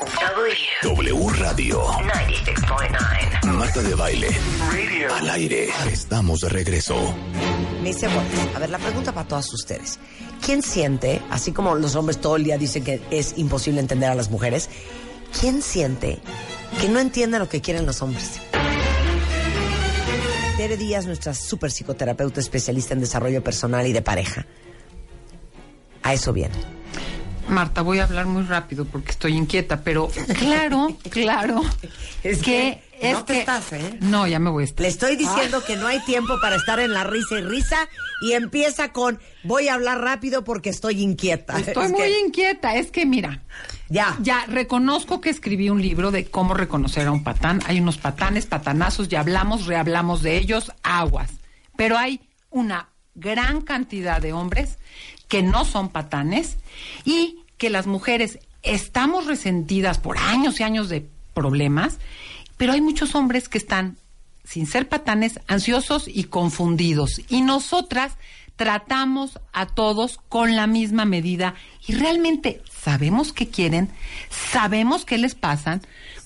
W Radio 96.9 Marta de Baile Al aire Estamos de regreso Me dice, bueno, a ver, la pregunta para todas ustedes. ¿Quién siente, así como los hombres todo el día dicen que es imposible entender a las mujeres, ¿quién siente que no entiende lo que quieren los hombres? Tere Díaz, nuestra super psicoterapeuta especialista en desarrollo personal y de pareja. A eso viene. Marta, voy a hablar muy rápido porque estoy inquieta, pero claro, claro, Es que, que es no te estás, ¿eh? no, ya me voy a estar. Le estoy diciendo que no hay tiempo para estar en la risa y risa y empieza con voy a hablar rápido porque estoy inquieta. Estoy Es muy que- inquieta, es que mira, Ya. ya reconozco que escribí un libro de cómo reconocer a un patán. Hay unos patanes, patanazos, ya hablamos, rehablamos de ellos, aguas. Pero hay una gran cantidad de hombres que no son patanes y que las mujeres estamos resentidas por años y años de problemas, pero hay muchos hombres que están, sin ser patanes, ansiosos y confundidos. Y nosotras tratamos a todos con la misma medida y realmente sabemos qué quieren, sabemos qué les pasan,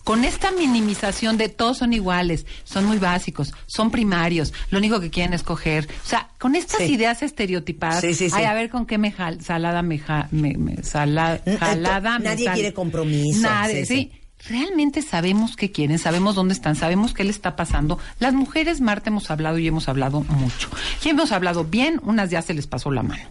con esta minimización de todos son iguales, son muy básicos, son primarios, lo único que quieren es coger. O sea, con estas Sí. ideas estereotipadas, Sí, ay, a ver con qué me jal- salada me, ja- me- me- sala- Eh, jalada me nadie sal- quiere compromiso, Nadie, sí. Realmente sabemos qué quieren, sabemos dónde están, sabemos qué les está pasando. Las mujeres, Marta, hemos hablado y hemos hablado mucho. Y hemos hablado bien, unas ya se les pasó la mano.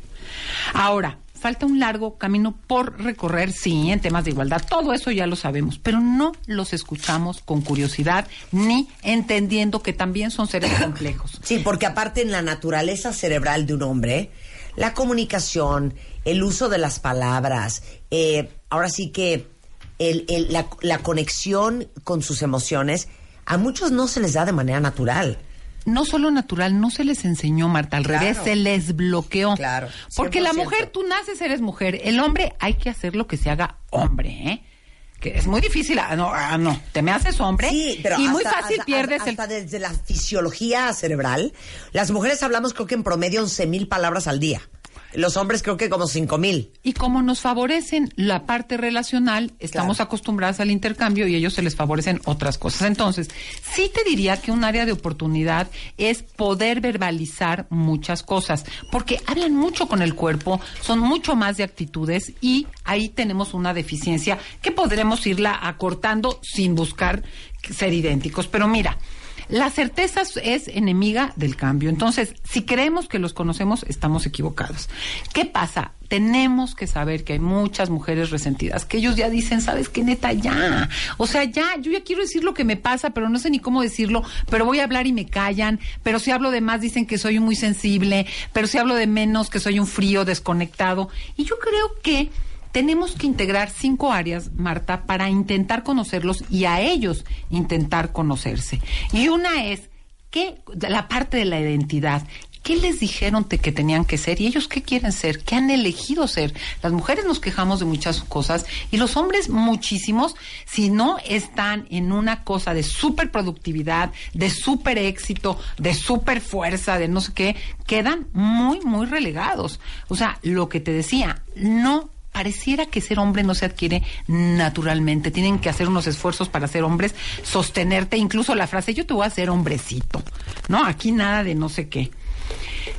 Ahora, falta un largo camino por recorrer, sí, en temas de igualdad. Todo eso ya lo sabemos, pero no los escuchamos con curiosidad ni entendiendo que también son seres complejos. Sí, porque aparte en la naturaleza cerebral de un hombre, la comunicación, el uso de las palabras, eh, ahora sí que el- el- la, la conexión con sus emociones, a muchos no se les da de manera natural. No solo natural, no se les enseñó, Marta, al Claro. revés, se les bloqueó. Claro, Porque la 100%. mujer, tú naces, eres mujer. El hombre, hay que hacer lo que se haga hombre, ¿eh? Que es muy difícil. Ah, no, ah, no. Te me haces hombre. Sí, pero y hasta, muy fácil hasta- pierdes hasta el. desde la fisiología cerebral. Las mujeres hablamos creo que en promedio 11 mil palabras al día. Los hombres creo que como 5 mil. Y como nos favorecen la parte relacional, estamos Claro. acostumbradas al intercambio y ellos se les favorecen otras cosas. Entonces, sí te diría que un área de oportunidad es poder verbalizar muchas cosas, porque hablan mucho con el cuerpo, son mucho más de actitudes y ahí tenemos una deficiencia que podremos irla acortando sin buscar ser idénticos. Pero mira, la certeza es enemiga del cambio. Entonces, si creemos que los conocemos, estamos equivocados. ¿Qué pasa? Tenemos que saber que hay muchas mujeres resentidas, que ellos ya dicen, ¿sabes qué, neta? Ya. O sea, ya, yo ya quiero decir lo que me pasa, pero no sé ni cómo decirlo, pero voy a hablar y me callan, pero si hablo de más dicen que soy muy sensible, pero si hablo de menos que soy un frío desconectado. Y yo creo que tenemos que integrar cinco áreas, Marta, para intentar conocerlos y a ellos intentar conocerse. Y una es que la parte de la identidad. ¿Qué les dijeron te- que tenían que ser y ellos qué quieren ser? ¿Qué han elegido ser? Las mujeres nos quejamos de muchas cosas y los hombres muchísimos, si no están en una cosa de súper productividad, de súper éxito, de súper fuerza, de no sé qué, quedan muy, muy relegados. O sea, lo que te decía, no pareciera que ser hombre no se adquiere naturalmente. Tienen que hacer unos esfuerzos para ser hombres, sostenerte, incluso la frase, yo te voy a hacer hombrecito. No, aquí nada de no sé qué.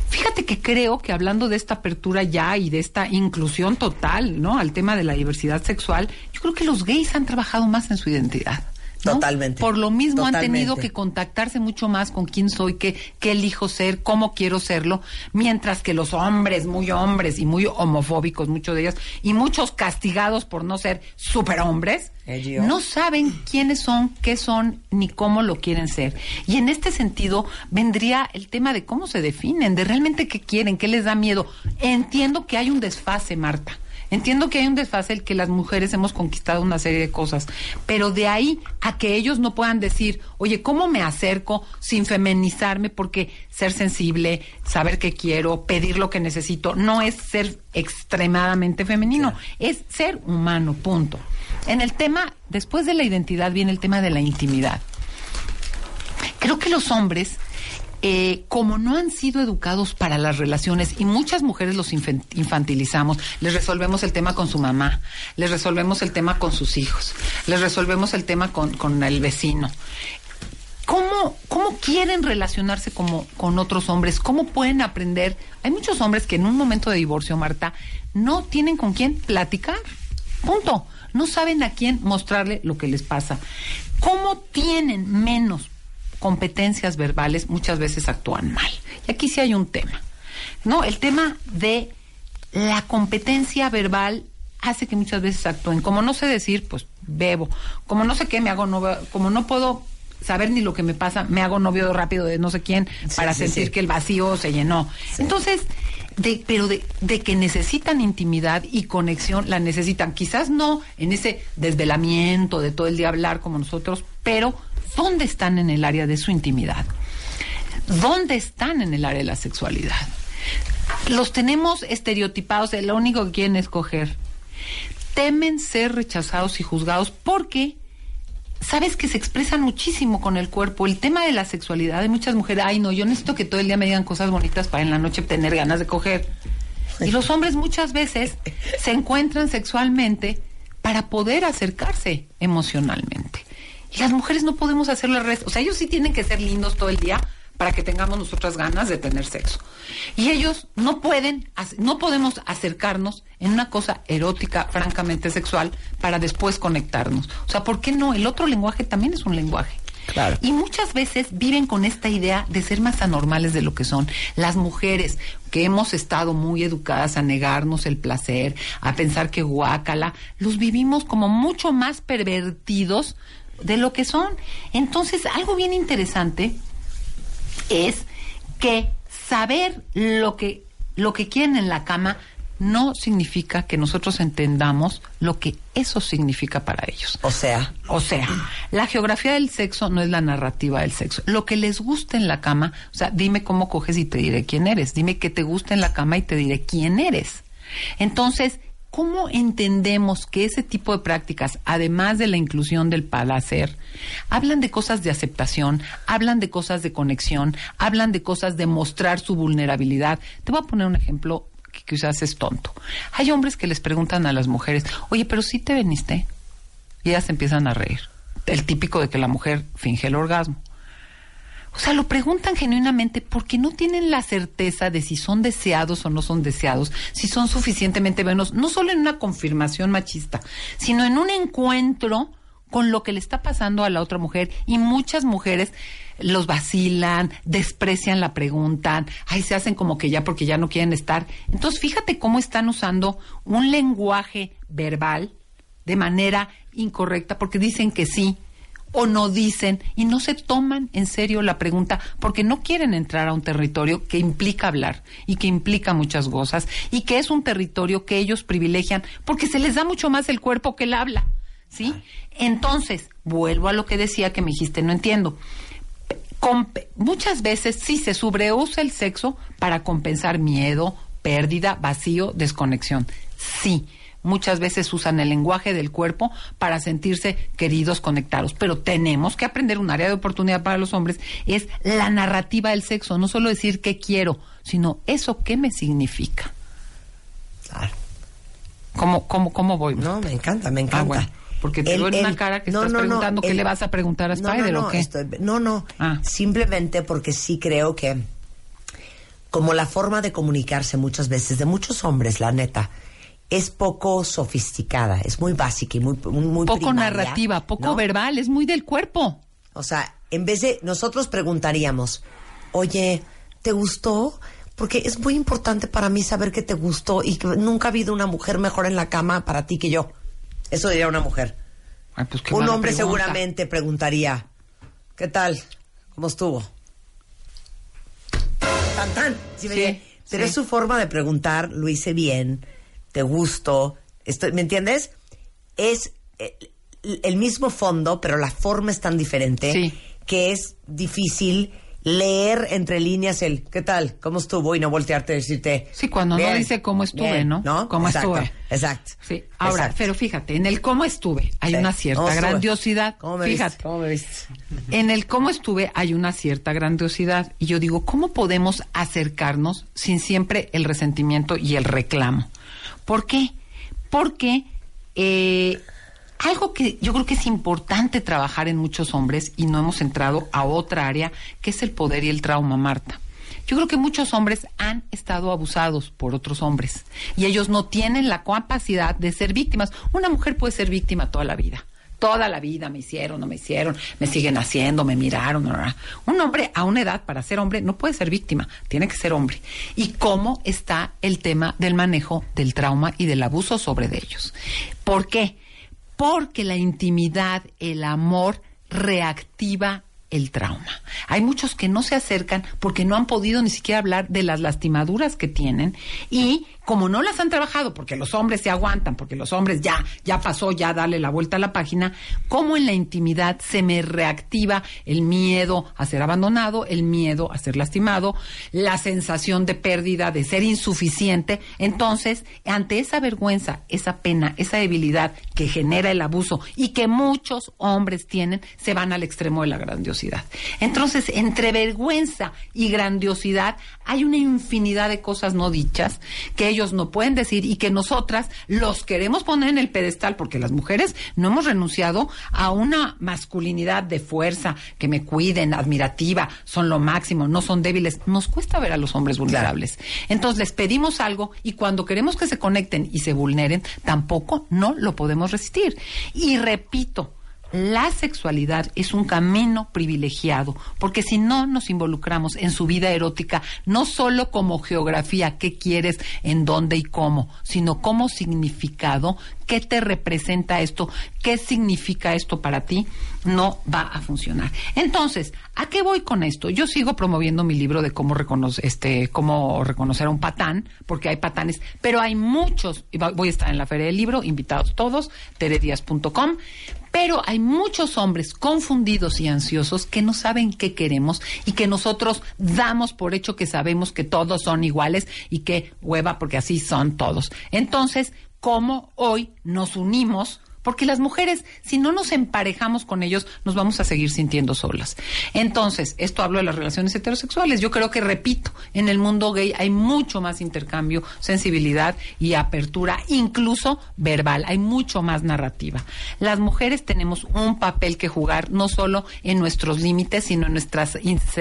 Fíjate que creo que hablando de esta apertura ya y de esta inclusión total, ¿no? Al tema de la diversidad sexual, yo creo que los gays han trabajado más en su identidad. ¿No? Totalmente. Por lo mismo han tenido que contactarse mucho más con quién soy, qué, qué elijo ser, cómo quiero serlo, mientras que los hombres, muy hombres y muy homofóbicos, muchos de ellos, y muchos castigados por no ser superhombres, Ello. no saben quiénes son, qué son, ni cómo lo quieren ser. Y en este sentido vendría el tema de cómo se definen, de realmente qué quieren, qué les da miedo. Entiendo que hay un desfase, Marta. Entiendo que hay un desfase el que las mujeres hemos conquistado una serie de cosas, pero de ahí a que ellos no puedan decir, oye, ¿cómo me acerco sin feminizarme? Porque ser sensible, saber qué quiero, pedir lo que necesito, no es ser extremadamente femenino, es ser humano, punto. En el tema, después de la identidad viene el tema de la intimidad. Creo que los hombres, eh, como no han sido educados para las relaciones y muchas mujeres los infantilizamos, les resolvemos el tema con su mamá, les resolvemos el tema con sus hijos. les resolvemos el tema con, con el vecino. ¿Cómo, ¿Cómo quieren relacionarse como, con otros hombres? ¿Cómo pueden aprender? Hay muchos hombres que en un momento de divorcio, Marta, no tienen con quién platicar. Punto. No saben a quién mostrarle lo que les pasa. ¿Cómo tienen menos competencias verbales? Muchas veces actúan mal. Y aquí sí hay un tema. ¿No? El tema de la competencia verbal hace que muchas veces actúen. Como no sé decir, pues bebo. Como no sé qué me hago, no, como no puedo saber ni lo que me pasa, me hago novio rápido de no sé quién para sentir que el vacío se llenó. Entonces, de, pero de, de, que necesitan intimidad y conexión, la necesitan. Quizás no en ese desvelamiento de todo el día hablar como nosotros, pero ¿dónde están en el área de su intimidad? ¿Dónde están en el área de la sexualidad? Los tenemos estereotipados, lo único que quieren escoger. Temen ser rechazados y juzgados porque sabes que se expresan muchísimo con el cuerpo. El tema de la sexualidad de muchas mujeres, ay no, yo necesito que todo el día me digan cosas bonitas para en la noche tener ganas de coger. Y los hombres muchas veces se encuentran sexualmente para poder acercarse emocionalmente. Y las mujeres no podemos hacerlo al resto. O sea, ellos sí tienen que ser lindos todo el día para que tengamos nosotras ganas de tener sexo. Y ellos no pueden, no podemos acercarnos en una cosa erótica, francamente sexual, para después conectarnos. O sea, ¿por qué no? El otro lenguaje también es un lenguaje. Claro. Y muchas veces viven con esta idea de ser más anormales de lo que son. Las mujeres que hemos estado muy educadas a negarnos el placer, a pensar que guácala, los vivimos como mucho más pervertidos de lo que son. Entonces, algo bien interesante es que saber lo que, lo que quieren en la cama no significa que nosotros entendamos lo que eso significa para ellos. O sea. O sea, la geografía del sexo no es la narrativa del sexo. Lo que les gusta en la cama, o sea, dime cómo coges y te diré quién eres. Dime qué te gusta en la cama y te diré quién eres. Entonces, ¿Cómo entendemos que ese tipo de prácticas, además de la inclusión del placer, hablan de cosas de aceptación, hablan de cosas de conexión, hablan de cosas de mostrar su vulnerabilidad? Te voy a poner un ejemplo que quizás es tonto. Hay hombres que les preguntan a las mujeres, oye, pero sí te veniste. Y ellas empiezan a reír. El típico de que la mujer finge el orgasmo. O sea, lo preguntan genuinamente porque no tienen la certeza de si son deseados o no son deseados, si son suficientemente buenos, no solo en una confirmación machista, sino en un encuentro con lo que le está pasando a la otra mujer. Y muchas mujeres los vacilan, desprecian la pregunta, ay, se hacen como que ya porque ya no quieren estar. Entonces, fíjate cómo están usando un lenguaje verbal de manera incorrecta porque dicen que sí, o no dicen y no se toman en serio la pregunta porque no quieren entrar a un territorio que implica hablar y que implica muchas cosas y que es un territorio que ellos privilegian porque se les da mucho más el cuerpo que el habla. ¿Sí? Entonces, vuelvo a lo que decía que me dijiste, no entiendo. muchas veces sí se sobreusa el sexo para compensar miedo, pérdida, vacío, desconexión. Sí muchas veces usan el lenguaje del cuerpo para sentirse queridos, conectados. Pero tenemos que aprender un área de oportunidad para los hombres, es la narrativa del sexo, no solo decir qué quiero, sino eso qué me significa. Claro. ¿Cómo, cómo, cómo voy? No, me encanta, me ah, encanta. porque te una cara que estás preguntando qué le vas a preguntar a Spider no, o qué. no, no, ah. simplemente porque sí creo que como la forma de comunicarse muchas veces de muchos hombres, la neta, es poco sofisticada, es muy básica y muy, muy, poco narrativa, poco verbal, es muy del cuerpo. O sea, en vez de nosotros preguntaríamos, oye, ¿te gustó? Porque es muy importante para mí saber que te gustó y que nunca ha habido una mujer mejor en la cama para ti que yo. Eso diría una mujer. Pues Un hombre seguramente preguntaría, ¿qué tal? ¿Cómo estuvo? Tan, tan. Pero es su forma de preguntar, lo hice bien, te gusto, estoy, ¿me entiendes? Es eh, el, mismo fondo, pero la forma es tan diferente que es difícil leer entre líneas el ¿qué tal? ¿Cómo estuvo? y no voltearte a decirte. Sí, cuando no dice cómo estuve, ¿no? ¿no? ¿Cómo estuve? Exacto. Sí. Ahora, pero fíjate, en el cómo estuve hay una cierta grandiosidad. ¿Cómo me fíjate. ¿Cómo me viste? En el cómo estuve hay una cierta grandiosidad. Y yo digo, ¿cómo podemos acercarnos sin siempre el resentimiento y el reclamo? ¿Por qué? Porque eh, algo que yo creo que es importante trabajar en muchos hombres y no hemos entrado a otra área, que es el poder y el trauma, Marta. Yo creo que muchos hombres han estado abusados por otros hombres y ellos no tienen la capacidad de ser víctimas. Una mujer puede ser víctima toda la vida. Toda la vida me hicieron, no me hicieron, me siguen haciendo, me miraron. Un hombre a una edad para ser hombre no puede ser víctima, tiene que ser hombre. ¿Y cómo está el tema del manejo del trauma y del abuso sobre ellos? ¿Por qué? Porque la intimidad, el amor reactiva el trauma. Hay muchos que no se acercan porque no han podido ni siquiera hablar de las lastimaduras que tienen y como no las han trabajado, porque los hombres se aguantan, porque los hombres ya, ya pasó, ya dale la vuelta a la página, como en la intimidad se me reactiva el miedo a ser abandonado, el miedo a ser lastimado, la sensación de pérdida, de ser insuficiente. Entonces, ante esa vergüenza, esa pena, esa debilidad que genera el abuso y que muchos hombres tienen, se van al extremo de la grandiosidad. Entonces, entre vergüenza y grandiosidad hay una infinidad de cosas no dichas que ellos no pueden decir y que nosotras los queremos poner en el pedestal porque las mujeres no hemos renunciado a una masculinidad de fuerza, que me cuiden, admirativa, son lo máximo, no son débiles. Nos cuesta ver a los hombres vulnerables. Entonces les pedimos algo y cuando queremos que se conecten y se vulneren, tampoco no lo podemos resistir. Y repito, la sexualidad es un camino privilegiado, porque si no nos involucramos en su vida erótica, no solo como geografía, qué quieres, en dónde y cómo, sino como significado, qué te representa esto, qué significa esto para ti, no va a funcionar. Entonces, ¿a qué voy con esto? Yo sigo promoviendo mi libro de cómo, reconocer, este, cómo reconocer a un patán, porque hay patanes, pero hay muchos, voy a estar en la Feria del Libro, invitados todos, teredias.com, pero hay muchos hombres confundidos y ansiosos que no saben qué queremos y que nosotros damos por hecho que sabemos que todos son iguales y que hueva porque así son todos. Entonces, ¿cómo hoy nos unimos porque las mujeres, si no nos emparejamos con ellos, nos vamos a seguir sintiendo solas. Entonces, esto hablo de las relaciones heterosexuales. Yo creo que, repito, en el mundo gay hay mucho más intercambio, sensibilidad y apertura, incluso verbal. Hay mucho más narrativa. Las mujeres tenemos un papel que jugar, no solo en nuestros límites, sino en nuestra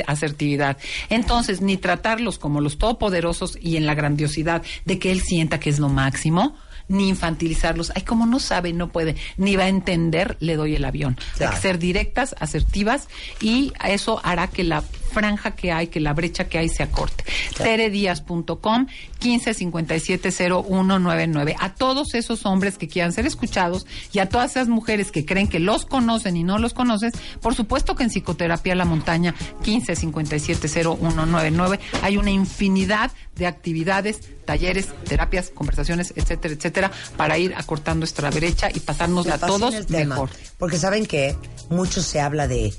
asertividad. Entonces, ni tratarlos como los todopoderosos y en la grandiosidad de que él sienta que es lo máximo, ni infantilizarlos. Ay, como no sabe, no puede, ni va a entender, le doy el avión. Hay que ser directas, asertivas y eso hará que la franja que hay, que la brecha que hay se acorte. Teredias.com 15570199. A todos esos hombres que quieran ser escuchados y a todas esas mujeres que creen que los conocen y no los conoces, por supuesto que en Psicoterapia La Montaña 15570199 hay una infinidad de actividades, talleres, terapias, conversaciones, etcétera, etcétera, para ir acortando nuestra brecha y pasárnosla a todos mejor. Porque saben que mucho se habla de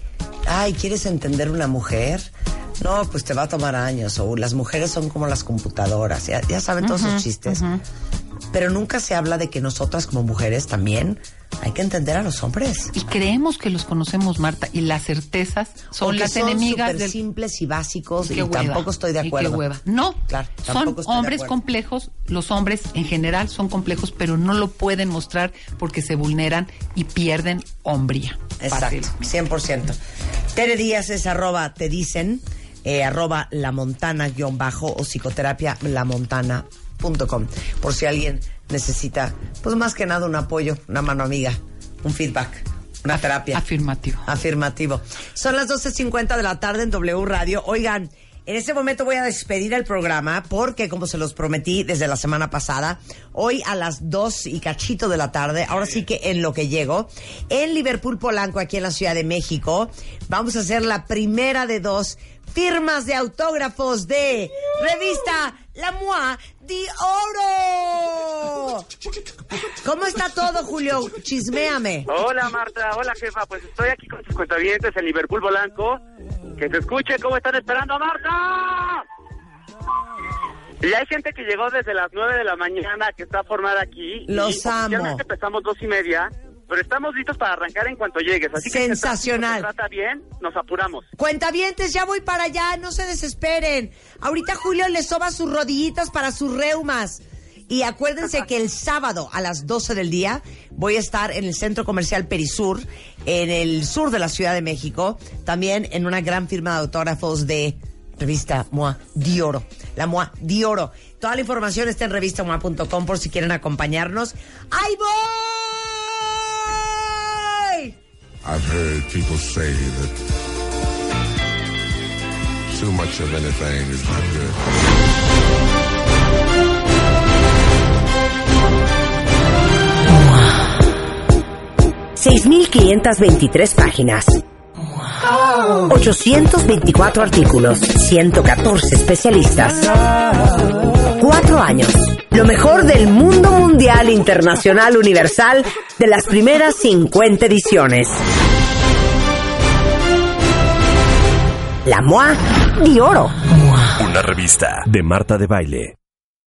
ay, ¿quieres entender una mujer? No, pues te va a tomar años. O las mujeres son como las computadoras. Ya, saben todos esos chistes. Pero nunca se habla de que nosotras como mujeres también hay que entender a los hombres. Y creemos que los conocemos, Marta, y las certezas son las enemigas del... simples y básicos y, tampoco estoy de acuerdo. No, claro, son hombres complejos, los hombres en general son complejos, pero no lo pueden mostrar porque se vulneran y pierden hombría. Exacto, 100%. Tere Díaz es arroba, te dicen, eh, arroba la montana guion bajo o psicoterapia la montana por si alguien necesita, pues más que nada un apoyo, una mano amiga, un feedback. Una terapia. Afirmativo. Afirmativo. Son las 12.50 de la tarde en W Radio. Oigan, en este momento voy a despedir el programa porque, como se los prometí desde la semana pasada, hoy a las 2 y cachito de la tarde, ahora sí que en lo que llego, en Liverpool Polanco, aquí en la Ciudad de México, vamos a hacer la primera de dos firmas de autógrafos de revista La Moi de Oro. ¿Cómo está todo, Julio? Chisméame. Hola, Marta. Hola, jefa. Pues estoy aquí con sus cuentavientes en Liverpool Blanco. Que se escuche cómo están esperando, Marta. Y hay gente que llegó desde las 9 de la mañana que está formada aquí. Los y amo. empezamos dos y media pero estamos listos para arrancar en cuanto llegues. Así Sensacional. que si trata bien, nos apuramos. Cuentavientes, ya voy para allá, no se desesperen. Ahorita Julio le soba sus rodillitas para sus reumas. Y acuérdense que el sábado a las 12 del día voy a estar en el Centro Comercial Perisur, en el sur de la Ciudad de México, también en una gran firma de autógrafos de revista MOA Dioro. La MOA Dioro. Toda la información está en revistamoa.com por si quieren acompañarnos. ¡Ahí voy! I've heard people say that too much of anything is not ...6.523 páginas... ...824 artículos... ...114 especialistas... ...cuatro años... ...lo mejor del mundo mundial, internacional, universal... ...de las primeras 50 ediciones... La MOA de Oro. Una revista de Marta de Baile.